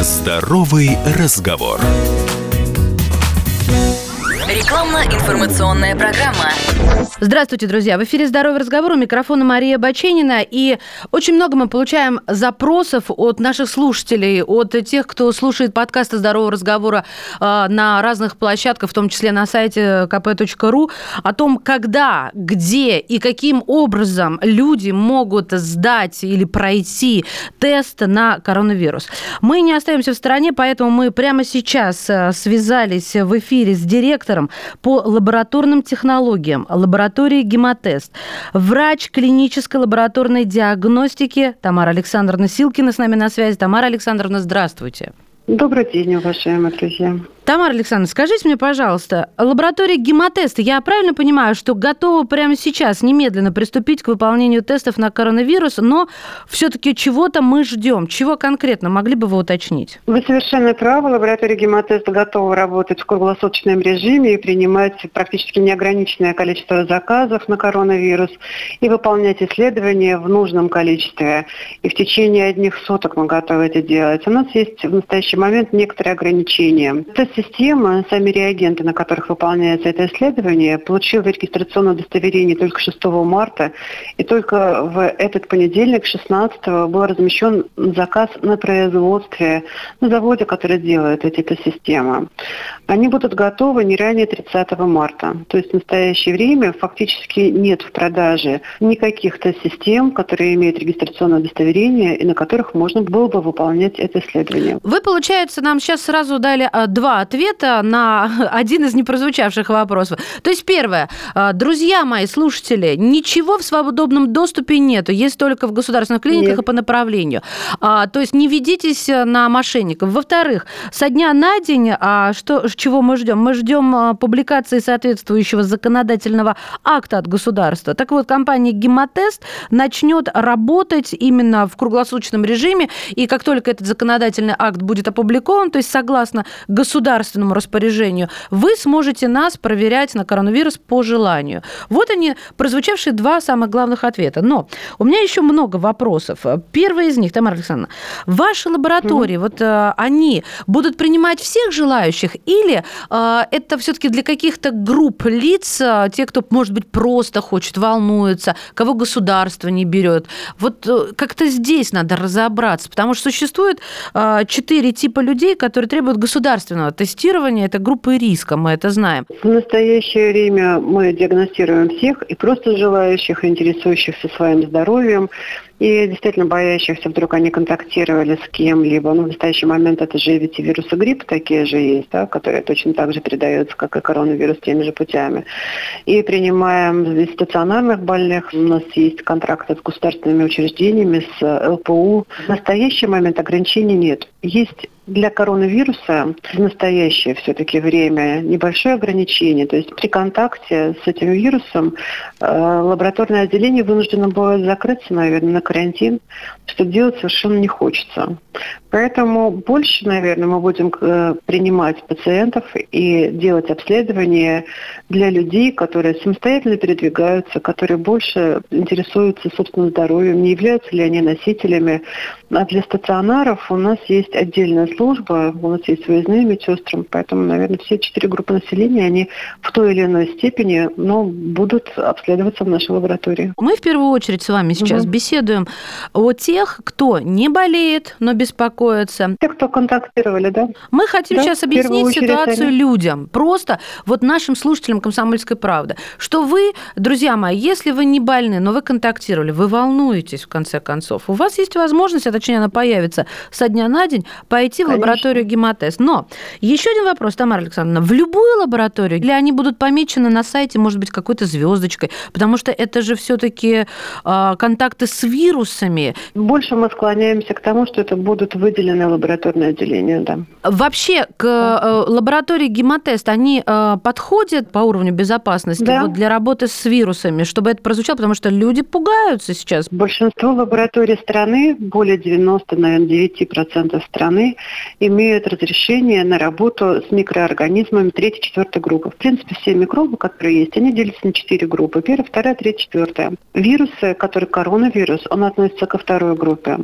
Здоровый разговор. Рекламно-информационная программа. Здравствуйте, друзья! В эфире «Здоровый разговор» у микрофона Мария Баченина. И очень много мы получаем запросов от наших слушателей, от тех, кто слушает подкасты «Здорового разговора» э, на разных площадках, в том числе на сайте kp.ru, о том, когда, где и каким образом люди могут сдать или пройти тест на коронавирус. Мы не остаемся в стороне, поэтому мы прямо сейчас э, связались в эфире с директором по лабораторным технологиям лаборатории «Гемотест». Врач клинической лабораторной диагностики Тамара Александровна Силкина с нами на связи. Тамара Александровна, здравствуйте. Добрый день, уважаемые друзья. Тамара Александровна, скажите мне, пожалуйста, лаборатория гемотеста, я правильно понимаю, что готова прямо сейчас немедленно приступить к выполнению тестов на коронавирус, но все-таки чего-то мы ждем. Чего конкретно? Могли бы вы уточнить? Вы совершенно правы. Лаборатория гемотеста готова работать в круглосуточном режиме и принимать практически неограниченное количество заказов на коронавирус и выполнять исследования в нужном количестве. И в течение одних суток мы готовы это делать. У нас есть в настоящий момент некоторые ограничения. Тест система, сами реагенты, на которых выполняется это исследование, получила регистрационное удостоверение только 6 марта, и только в этот понедельник, 16 был размещен заказ на производстве на заводе, который делает эти системы. Они будут готовы не ранее 30 марта. То есть в настоящее время фактически нет в продаже никаких тест-систем, которые имеют регистрационное удостоверение и на которых можно было бы выполнять это исследование. Вы, получается, нам сейчас сразу дали а, два ответа на один из непрозвучавших вопросов. То есть первое. А, друзья мои, слушатели, ничего в свободном доступе нету. Есть только в государственных клиниках Нет. и по направлению. А, то есть не ведитесь на мошенников. Во-вторых, со дня на день, а что, чего мы ждем? Мы ждем а, публикации соответствующего законодательного акта от государства. Так вот, компания «Гемотест» начнет работать именно в круглосуточном режиме, и как только этот законодательный акт будет опубликован, то есть согласно государственному государственному распоряжению, вы сможете нас проверять на коронавирус по желанию. Вот они, прозвучавшие два самых главных ответа. Но у меня еще много вопросов. Первый из них, Тамара Александровна, ваши лаборатории, mm-hmm. вот э, они будут принимать всех желающих или э, это все-таки для каких-то групп лиц, э, те, кто, может быть, просто хочет, волнуется, кого государство не берет? Вот э, как-то здесь надо разобраться, потому что существует э, четыре типа людей, которые требуют государственного тестирование – это группы риска, мы это знаем. В настоящее время мы диагностируем всех, и просто желающих, интересующихся своим здоровьем, и действительно боящихся, вдруг они контактировали с кем-либо. Ну, в настоящий момент это же ведь и вирусы гриппа такие же есть, да, которые точно так же передаются, как и коронавирус, теми же путями. И принимаем из стационарных больных. У нас есть контракты с государственными учреждениями, с ЛПУ. В настоящий момент ограничений нет. Есть для коронавируса в настоящее все-таки время небольшое ограничение. То есть при контакте с этим вирусом э, лабораторное отделение вынуждено будет закрыться, наверное, на карантин, что делать совершенно не хочется. Поэтому больше, наверное, мы будем э, принимать пациентов и делать обследования для людей, которые самостоятельно передвигаются, которые больше интересуются собственным здоровьем, не являются ли они носителями. А для стационаров у нас есть отдельная служба, у нас есть выездные медсестры, поэтому, наверное, все четыре группы населения, они в той или иной степени но будут обследоваться в нашей лаборатории. Мы в первую очередь с вами сейчас угу. беседуем о тех, кто не болеет, но беспокоится. Те, кто контактировали, да? Мы хотим да, сейчас объяснить ситуацию они. людям, просто вот нашим слушателям «Комсомольской правды», что вы, друзья мои, если вы не больны, но вы контактировали, вы волнуетесь в конце концов, у вас есть возможность, а точнее она появится со дня на день, пойти в лабораторию гемотест. Но еще один вопрос, Тамара Александровна. В любую лабораторию или они будут помечены на сайте, может быть, какой-то звездочкой? Потому что это же все-таки э, контакты с вирусами. Больше мы склоняемся к тому, что это будут выделены лабораторные отделения, да. Вообще к э, лаборатории гемотест, они э, подходят по уровню безопасности да. вот для работы с вирусами, чтобы это прозвучало, потому что люди пугаются сейчас. Большинство лабораторий страны, более 90, наверное, 9% страны, имеют разрешение на работу с микроорганизмами третьей, четвертой группы. В принципе, все микробы, которые есть, они делятся на четыре группы. Первая, вторая, третья, четвертая. Вирусы, которые коронавирус, он относится ко второй группе.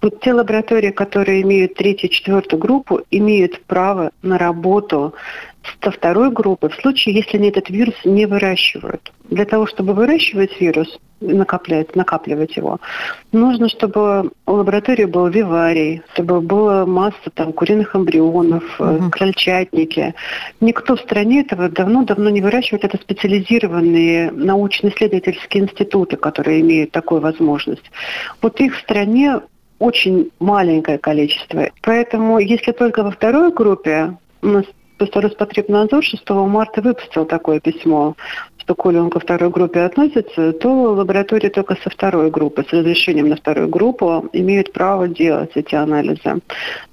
Вот те лаборатории, которые имеют третью, четвертую группу, имеют право на работу со второй группы в случае, если они этот вирус не выращивают. Для того, чтобы выращивать вирус, накоплять, накапливать его, нужно, чтобы у лаборатории был виварий, чтобы была масса там куриных эмбрионов, угу. крольчатники. Никто в стране этого давно-давно не выращивает. Это специализированные научно-исследовательские институты, которые имеют такую возможность. Вот их в стране очень маленькое количество. Поэтому, если только во второй группе у нас Просто Роспотребнадзор 6 марта выпустил такое письмо, что коли он ко второй группе относится, то лаборатории только со второй группы, с разрешением на вторую группу, имеют право делать эти анализы.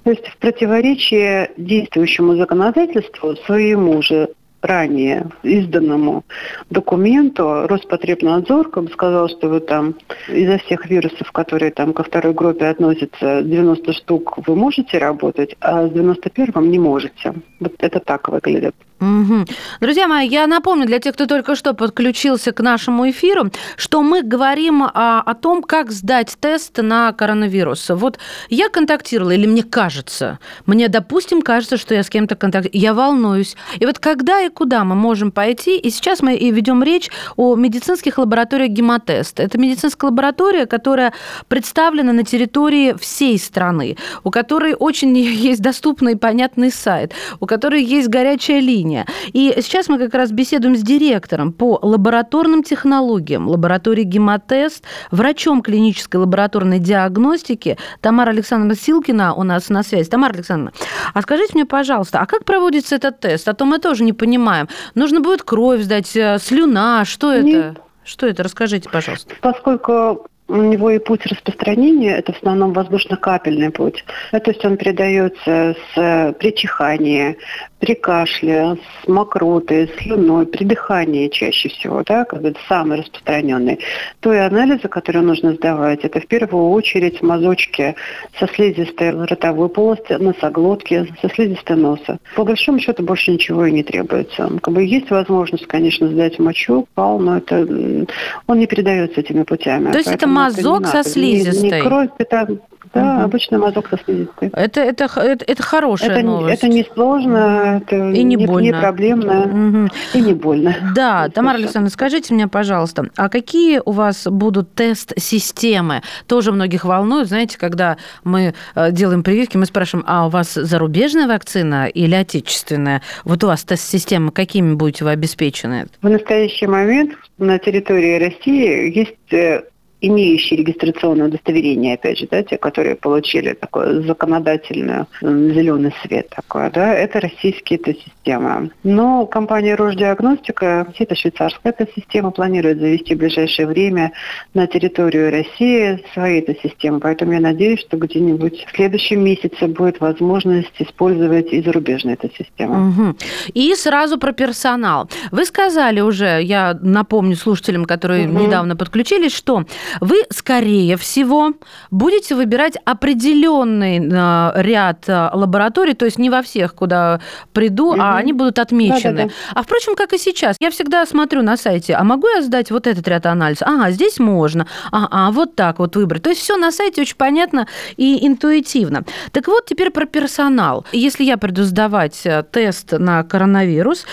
То есть в противоречии действующему законодательству своему же ранее изданному документу Роспотребнадзор как бы сказал, что вы там изо всех вирусов, которые там ко второй группе относятся, 90 штук вы можете работать, а с 91 не можете. Вот это так выглядит. Угу. Друзья мои, я напомню для тех, кто только что подключился к нашему эфиру, что мы говорим о, о том, как сдать тест на коронавирус. Вот я контактировала, или мне кажется, мне, допустим, кажется, что я с кем-то контактирую, я волнуюсь. И вот когда и куда мы можем пойти, и сейчас мы и ведем речь о медицинских лабораториях гемотест. Это медицинская лаборатория, которая представлена на территории всей страны, у которой очень есть доступный и понятный сайт, у которой есть горячая линия, линия. И сейчас мы как раз беседуем с директором по лабораторным технологиям лаборатории «Гемотест», врачом клинической лабораторной диагностики Тамара Александровна Силкина у нас на связи. Тамара Александровна, а скажите мне, пожалуйста, а как проводится этот тест? А то мы тоже не понимаем. Нужно будет кровь сдать, э, слюна, что это? Нет. Что это? Расскажите, пожалуйста. Поскольку у него и путь распространения – это в основном воздушно-капельный путь. То есть он передается с при чихании, при кашле, с мокротой, слюной, при дыхании чаще всего, да, как бы самый распространенный, то и анализы, которые нужно сдавать, это в первую очередь мазочки со слизистой ротовой полости, носоглотки, со слизистой носа. По большому счету больше ничего и не требуется. Как бы есть возможность, конечно, сдать мочу, пал, но это он не передается этими путями. То есть это мазок со слизистой? Не, не кровь, это да, угу. обычный мазок со слизистой. Это, это, это, это хорошая это, новость. Это не сложно, это и не, не, больно. не проблемно, угу. и не больно. Да, Тамара Александровна, скажите мне, пожалуйста, а какие у вас будут тест-системы? Тоже многих волнует, знаете, когда мы э, делаем прививки, мы спрашиваем, а у вас зарубежная вакцина или отечественная? Вот у вас тест-системы, какими будете вы обеспечены? В настоящий момент на территории России есть э, имеющие регистрационное удостоверение, опять же, да, те, которые получили такое законодательное зеленый свет такое, да, это российские эта системы. Но компания Рождиагностика, это швейцарская эта система, планирует завести в ближайшее время на территорию России свои эта системы. Поэтому я надеюсь, что где-нибудь в следующем месяце будет возможность использовать и зарубежную эту систему. Угу. И сразу про персонал. Вы сказали уже, я напомню слушателям, которые угу. недавно подключились, что вы, скорее всего, будете выбирать определенный э, ряд э, лабораторий, то есть не во всех, куда приду, угу. а они будут отмечены. Да, да, да. А впрочем, как и сейчас, я всегда смотрю на сайте, а могу я сдать вот этот ряд анализов? Ага, здесь можно. А, а вот так вот выбрать. То есть все на сайте очень понятно и интуитивно. Так вот, теперь про персонал. Если я приду сдавать э, тест на коронавирус,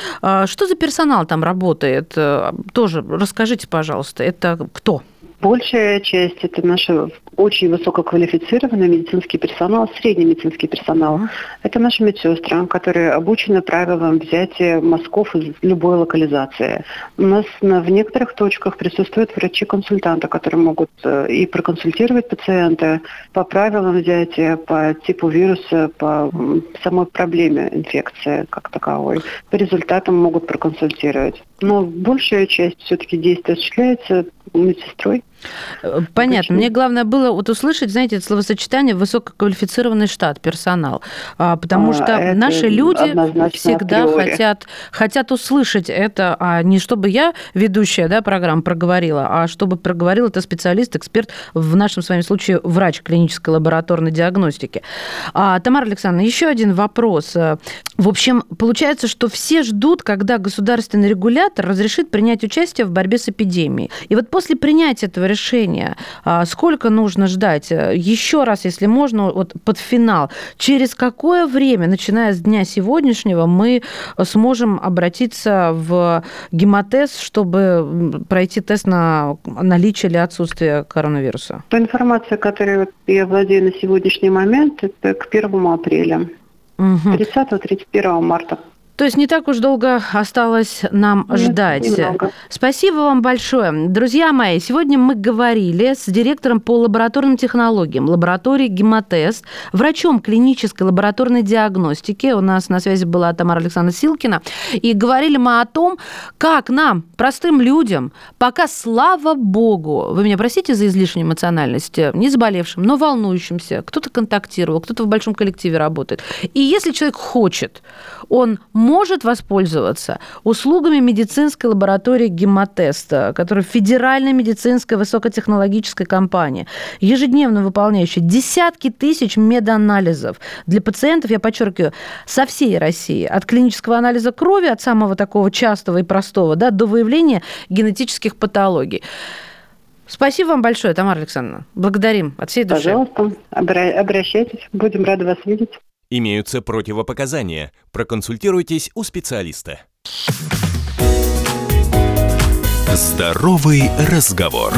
что за персонал там работает? Тоже расскажите, пожалуйста, это кто? Большая часть это наши очень высококвалифицированный медицинский персонал, средний медицинский персонал. Это наши медсестры, которые обучены правилам взятия мазков из любой локализации. У нас в некоторых точках присутствуют врачи-консультанты, которые могут э, и проконсультировать пациента по правилам взятия, по типу вируса, по самой проблеме инфекции как таковой. По результатам могут проконсультировать. Но большая часть все-таки действия осуществляется мы с сестрой понятно. Мне главное было вот услышать, знаете, это словосочетание высококвалифицированный штат, персонал. А, потому а, что наши люди всегда хотят, хотят услышать это, а не чтобы я, ведущая да, программ, проговорила, а чтобы проговорил это специалист, эксперт, в нашем с вами случае врач клинической лабораторной диагностики. А, Тамара Александровна, еще один вопрос. В общем, получается, что все ждут, когда государственный регулятор разрешит принять участие в борьбе с эпидемией. И вот после принятия этого решения, а, сколько нужно ждать? Еще раз, если можно, вот под финал, через какое время, начиная с дня сегодняшнего, мы сможем обратиться в гемотест, чтобы пройти тест на наличие или отсутствие коронавируса? По информации, которой я владею на сегодняшний момент, это к 1 апреля. Угу. 30-31 марта. То есть не так уж долго осталось нам Нет, ждать. Немного. Спасибо вам большое. Друзья мои, сегодня мы говорили с директором по лабораторным технологиям лаборатории Гемотест, врачом клинической лабораторной диагностики. У нас на связи была Тамара Александровна Силкина. И говорили мы о том, как нам, простым людям, пока, слава богу, вы меня простите за излишнюю эмоциональность, не заболевшим, но волнующимся, кто-то контактировал, кто-то в большом коллективе работает. И если человек хочет, он может воспользоваться услугами медицинской лаборатории гемотеста, которая федеральная медицинская высокотехнологическая компания, ежедневно выполняющая десятки тысяч меданализов для пациентов, я подчеркиваю, со всей России, от клинического анализа крови, от самого такого частого и простого, да, до выявления генетических патологий. Спасибо вам большое, Тамара Александровна. Благодарим от всей души. Пожалуйста, обращайтесь. Будем рады вас видеть. Имеются противопоказания. Проконсультируйтесь у специалиста. Здоровый разговор.